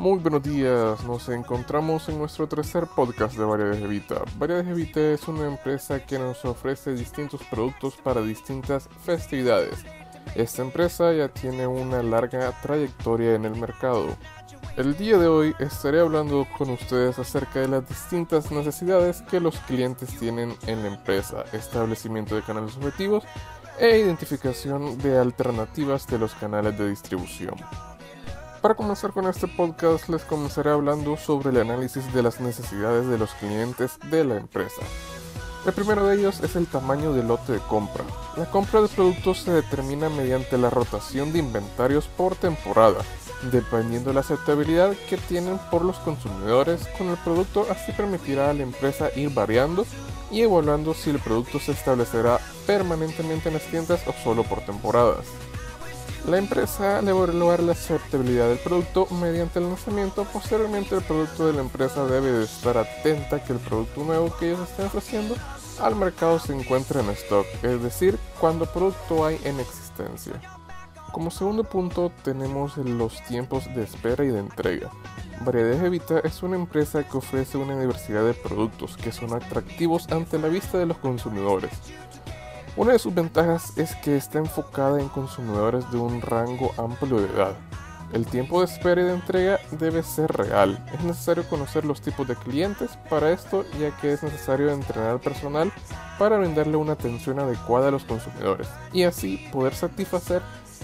Muy buenos días, nos encontramos en nuestro tercer podcast de Variedades Evita. Variedades Evita es una empresa que nos ofrece distintos productos para distintas festividades. Esta empresa ya tiene una larga trayectoria en el mercado. El día de hoy estaré hablando con ustedes acerca de las distintas necesidades que los clientes tienen en la empresa, establecimiento de canales objetivos e identificación de alternativas de los canales de distribución. Para comenzar con este podcast les comenzaré hablando sobre el análisis de las necesidades de los clientes de la empresa. El primero de ellos es el tamaño del lote de compra. La compra de productos se determina mediante la rotación de inventarios por temporada, dependiendo de la aceptabilidad que tienen por los consumidores con el producto, así permitirá a la empresa ir variando y evaluando si el producto se establecerá permanentemente en las tiendas o solo por temporadas. La empresa debe evaluar la aceptabilidad del producto mediante el lanzamiento. Posteriormente, el producto de la empresa debe de estar atenta que el producto nuevo que ellos estén ofreciendo al mercado se encuentre en stock, es decir, cuando producto hay en existencia. Como segundo punto tenemos los tiempos de espera y de entrega. Variedades Evita es una empresa que ofrece una diversidad de productos que son atractivos ante la vista de los consumidores. Una de sus ventajas es que está enfocada en consumidores de un rango amplio de edad. El tiempo de espera y de entrega debe ser real. Es necesario conocer los tipos de clientes para esto, ya que es necesario entrenar al personal para brindarle una atención adecuada a los consumidores y así poder satisfacer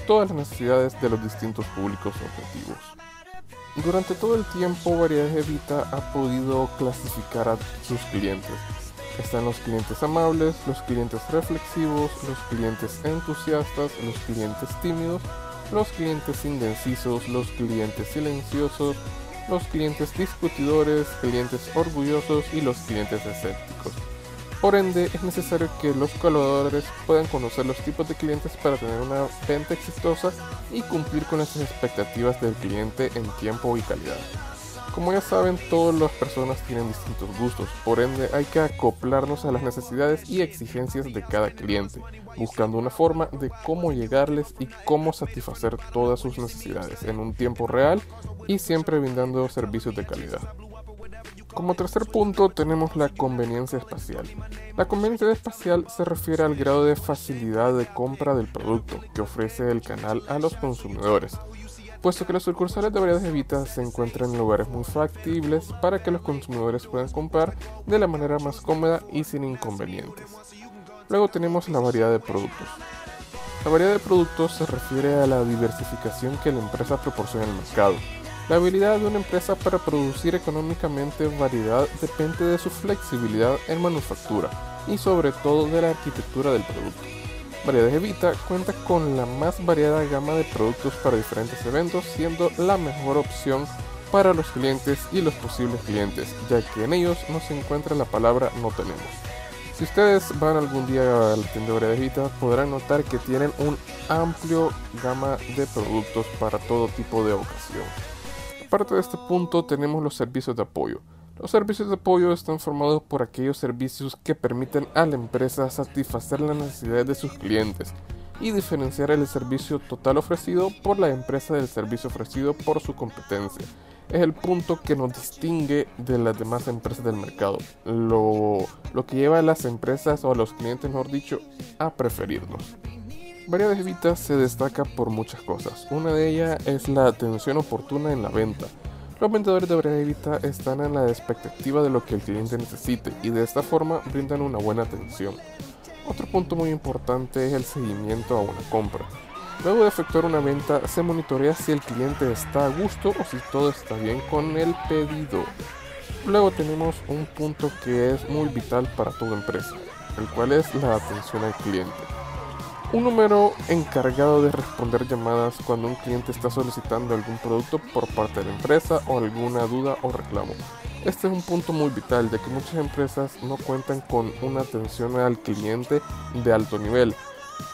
todas las necesidades de los distintos públicos objetivos. Durante todo el tiempo, Variedades Evita ha podido clasificar a sus clientes están los clientes amables, los clientes reflexivos, los clientes entusiastas, los clientes tímidos, los clientes indecisos, los clientes silenciosos, los clientes discutidores, clientes orgullosos y los clientes escépticos. Por ende, es necesario que los colaboradores puedan conocer los tipos de clientes para tener una venta exitosa y cumplir con las expectativas del cliente en tiempo y calidad. Como ya saben, todas las personas tienen distintos gustos, por ende hay que acoplarnos a las necesidades y exigencias de cada cliente, buscando una forma de cómo llegarles y cómo satisfacer todas sus necesidades en un tiempo real y siempre brindando servicios de calidad. Como tercer punto tenemos la conveniencia espacial. La conveniencia espacial se refiere al grado de facilidad de compra del producto que ofrece el canal a los consumidores, puesto que las sucursales de variedades Evita se encuentran en lugares muy factibles para que los consumidores puedan comprar de la manera más cómoda y sin inconvenientes. Luego tenemos la variedad de productos. La variedad de productos se refiere a la diversificación que la empresa proporciona al mercado. La habilidad de una empresa para producir económicamente variedad depende de su flexibilidad en manufactura y sobre todo de la arquitectura del producto. Variedades Evita cuenta con la más variada gama de productos para diferentes eventos, siendo la mejor opción para los clientes y los posibles clientes, ya que en ellos no se encuentra la palabra no tenemos. Si ustedes van algún día a la tienda de Evita, podrán notar que tienen un amplio gama de productos para todo tipo de ocasión. Aparte de este punto, tenemos los servicios de apoyo. Los servicios de apoyo están formados por aquellos servicios que permiten a la empresa satisfacer las necesidades de sus clientes y diferenciar el servicio total ofrecido por la empresa del servicio ofrecido por su competencia. Es el punto que nos distingue de las demás empresas del mercado, lo, que lleva a las empresas o a los clientes, mejor dicho, a preferirnos. Vita se destaca por muchas cosas. Una de ellas es la atención oportuna en la venta los vendedores de Evita están en la expectativa de lo que el cliente necesite y de esta forma brindan una buena atención. Otro punto muy importante es el seguimiento a una compra. Luego de efectuar una venta se monitorea si el cliente está a gusto o si todo está bien con el pedido. Luego tenemos un punto que es muy vital para toda empresa, el cual es la atención al cliente. Un número encargado de responder llamadas cuando un cliente está solicitando algún producto por parte de la empresa o alguna duda o reclamo. Este es un punto muy vital ya que muchas empresas no cuentan con una atención al cliente de alto nivel.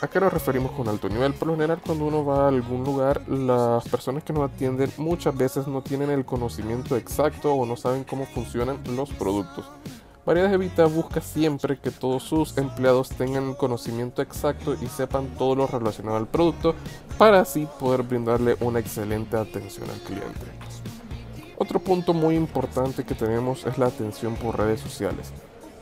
¿A qué nos referimos con alto nivel? Por lo general cuando uno va a algún lugar, las personas que nos atienden muchas veces no tienen el conocimiento exacto o no saben cómo funcionan los productos. Variedades Evita busca siempre que todos sus empleados tengan conocimiento exacto y sepan todo lo relacionado al producto para así poder brindarle una excelente atención al cliente. Otro punto muy importante que tenemos es la atención por redes sociales.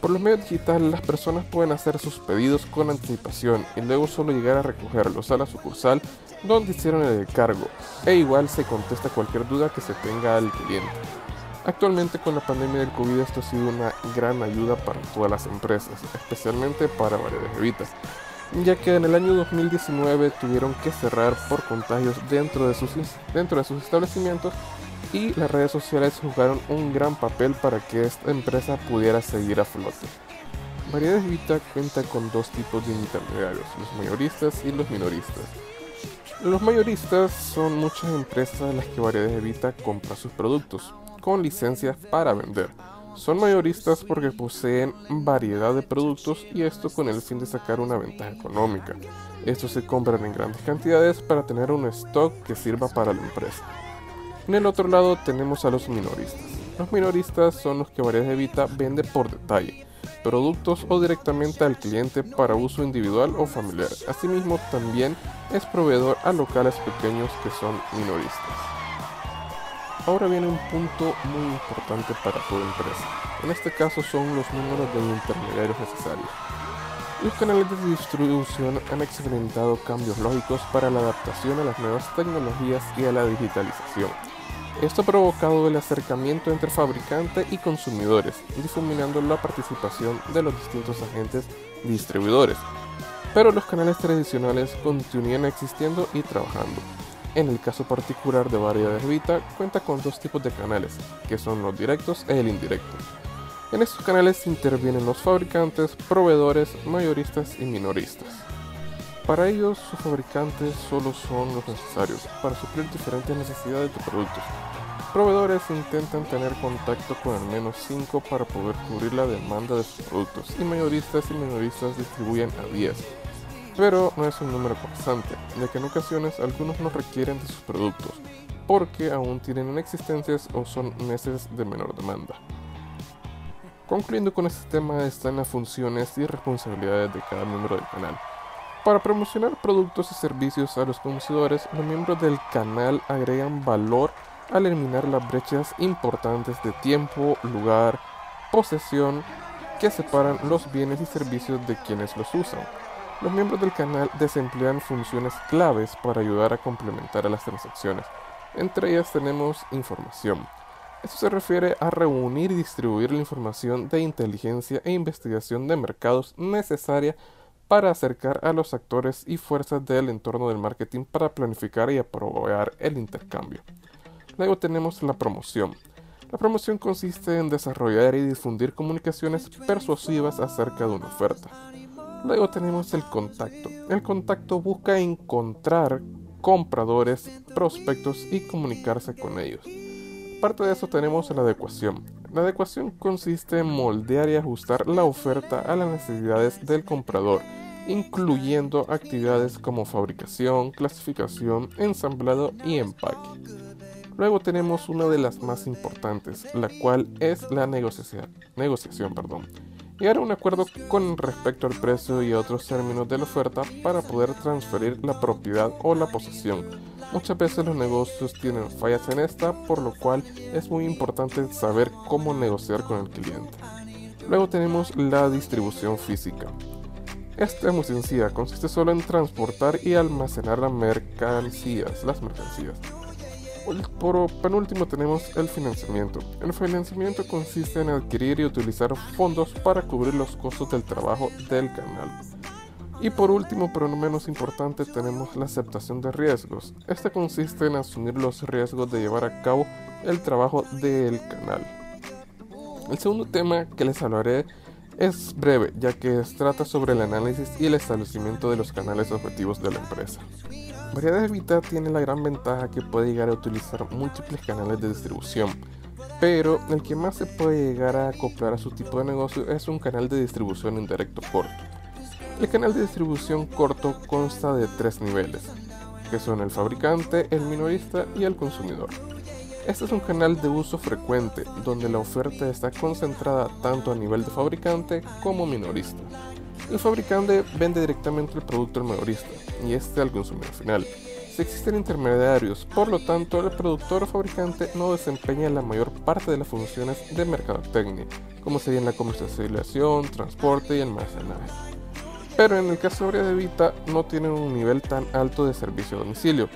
Por los medios digitales las personas pueden hacer sus pedidos con anticipación y luego solo llegar a recogerlos a la sucursal donde hicieron el cargo e igual se contesta cualquier duda que se tenga al cliente. Actualmente con la pandemia del COVID esto ha sido una gran ayuda para todas las empresas, especialmente para variedades evitas, ya que en el año 2019 tuvieron que cerrar por contagios dentro de sus, dentro de sus establecimientos y las redes sociales jugaron un gran papel para que esta empresa pudiera seguir a flote. Variedades Vita cuenta con dos tipos de intermediarios, los mayoristas y los minoristas. Los mayoristas son muchas empresas a las que Variedades Vita compra sus productos, con licencias para vender. Son mayoristas porque poseen variedad de productos y esto con el fin de sacar una ventaja económica. Estos se compran en grandes cantidades para tener un stock que sirva para la empresa. En el otro lado tenemos a los minoristas. Los minoristas son los que Variedades Vita vende por detalle, productos o directamente al cliente para uso individual o familiar. Asimismo, también es proveedor a locales pequeños que son minoristas. Ahora viene un punto muy importante para toda empresa. En este caso son los números de intermediarios necesarios. Los canales de distribución han experimentado cambios lógicos para la adaptación a las nuevas tecnologías y a la digitalización. Esto ha provocado el acercamiento entre fabricante y consumidores, difuminando la participación de los distintos agentes distribuidores. Pero los canales tradicionales continúan existiendo y trabajando. En el caso particular de Variedades Vita, cuenta con dos tipos de canales, que son los directos e el indirecto. En estos canales intervienen los fabricantes, proveedores, mayoristas y minoristas. Para ellos, sus fabricantes solo son los necesarios para suplir diferentes necesidades de productos. Proveedores intentan tener contacto con al menos 5 para poder cubrir la demanda de sus productos y mayoristas y minoristas distribuyen a 10. Pero no es un número constante, ya que en ocasiones algunos no requieren de sus productos, porque aún tienen inexistencias o son meses de menor demanda. Concluyendo con este tema están las funciones y responsabilidades de cada miembro del canal. Para promocionar productos y servicios a los consumidores, los miembros del canal agregan valor al eliminar las brechas importantes de tiempo, lugar, posesión que separan los bienes y servicios de quienes los usan. Los miembros del canal desemplean funciones claves para ayudar a complementar a las transacciones. Entre ellas tenemos información. Esto se refiere a reunir y distribuir la información de inteligencia e investigación de mercados necesaria para acercar a los actores y fuerzas del entorno del marketing para planificar y aprobar el intercambio. Luego tenemos la promoción. La promoción consiste en desarrollar y difundir comunicaciones persuasivas acerca de una oferta. Luego tenemos el contacto. El contacto busca encontrar compradores, prospectos y comunicarse con ellos. Aparte de eso tenemos la adecuación. La adecuación consiste en moldear y ajustar la oferta a las necesidades del comprador incluyendo actividades como fabricación, clasificación, ensamblado y empaque. Luego tenemos una de las más importantes, la cual es la negociación. negociación perdón. Llegar a un acuerdo con respecto al precio y otros términos de la oferta para poder transferir la propiedad o la posesión. Muchas veces los negocios tienen fallas en esta, por lo cual es muy importante saber cómo negociar con el cliente. Luego tenemos la distribución física. Esta es muy sencilla, consiste solo en transportar y almacenar las mercancías, las mercancías. Por penúltimo tenemos el financiamiento. El financiamiento consiste en adquirir y utilizar fondos para cubrir los costos del trabajo del canal. Y por último, pero no menos importante, tenemos la aceptación de riesgos. Esta consiste en asumir los riesgos de llevar a cabo el trabajo del canal. El segundo tema que les hablaré es breve, ya que trata sobre el análisis y el establecimiento de los canales objetivos de la empresa. Variedades Vita tiene la gran ventaja que puede llegar a utilizar múltiples canales de distribución, pero el que más se puede llegar a acoplar a su tipo de negocio es un canal de distribución indirecto corto. El canal de distribución corto consta de tres niveles, que son el fabricante, el minorista y el consumidor. Este es un canal de uso frecuente, donde la oferta está concentrada tanto a nivel de fabricante como minorista. El fabricante vende directamente el producto al minorista y este al consumidor final. Si existen intermediarios, por lo tanto, el productor o fabricante no desempeña la mayor parte de las funciones de mercadotecnia, como serían la comercialización, transporte y almacenaje. Pero en el caso de Vita no tienen un nivel tan alto de servicio a domicilio.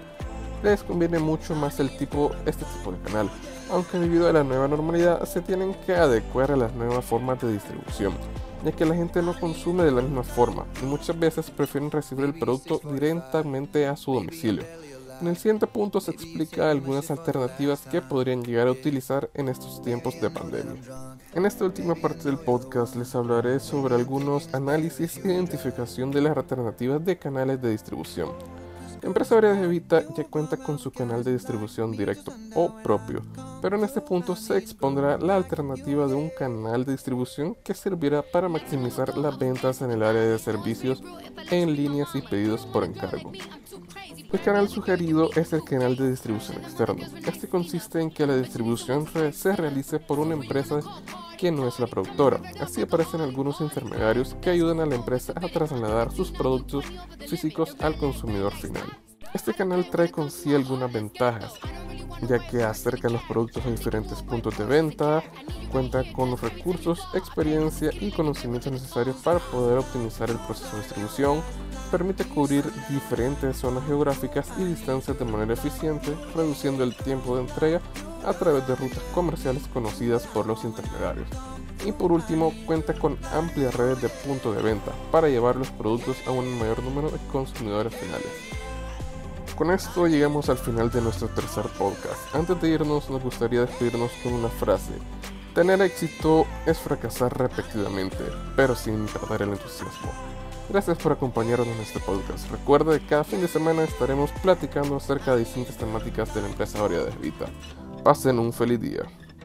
Les conviene mucho más el tipo, este tipo de canal, aunque debido a la nueva normalidad se tienen que adecuar a las nuevas formas de distribución, ya que la gente no consume de la misma forma y muchas veces prefieren recibir el producto directamente a su domicilio. En el siguiente punto se explica algunas alternativas que podrían llegar a utilizar en estos tiempos de pandemia. En esta última parte del podcast les hablaré sobre algunos análisis e identificación de las alternativas de canales de distribución. Empresa de Vita ya cuenta con su canal de distribución directo o propio, pero en este punto se expondrá la alternativa de un canal de distribución que servirá para maximizar las ventas en el área de servicios en líneas y pedidos por encargo. El canal sugerido es el canal de distribución externo. Este consiste en que la distribución se realice por una empresa que no es la productora. Así aparecen algunos intermediarios que ayudan a la empresa a trasladar sus productos físicos al consumidor final. Este canal trae con sí algunas ventajas, ya que acerca los productos a diferentes puntos de venta, cuenta con los recursos, experiencia y conocimientos necesarios para poder optimizar el proceso de distribución, permite cubrir diferentes zonas geográficas y distancias de manera eficiente, reduciendo el tiempo de entrega a través de rutas comerciales conocidas por los intermediarios. Y por último, cuenta con amplias redes de puntos de venta para llevar los productos a un mayor número de consumidores finales. Con esto llegamos al final de nuestro tercer podcast. Antes de irnos nos gustaría despedirnos con una frase. Tener éxito es fracasar repetidamente, pero sin perder el entusiasmo. Gracias por acompañarnos en este podcast. Recuerda que cada fin de semana estaremos platicando acerca de distintas temáticas de la empresa de Vita. Pasen un feliz día.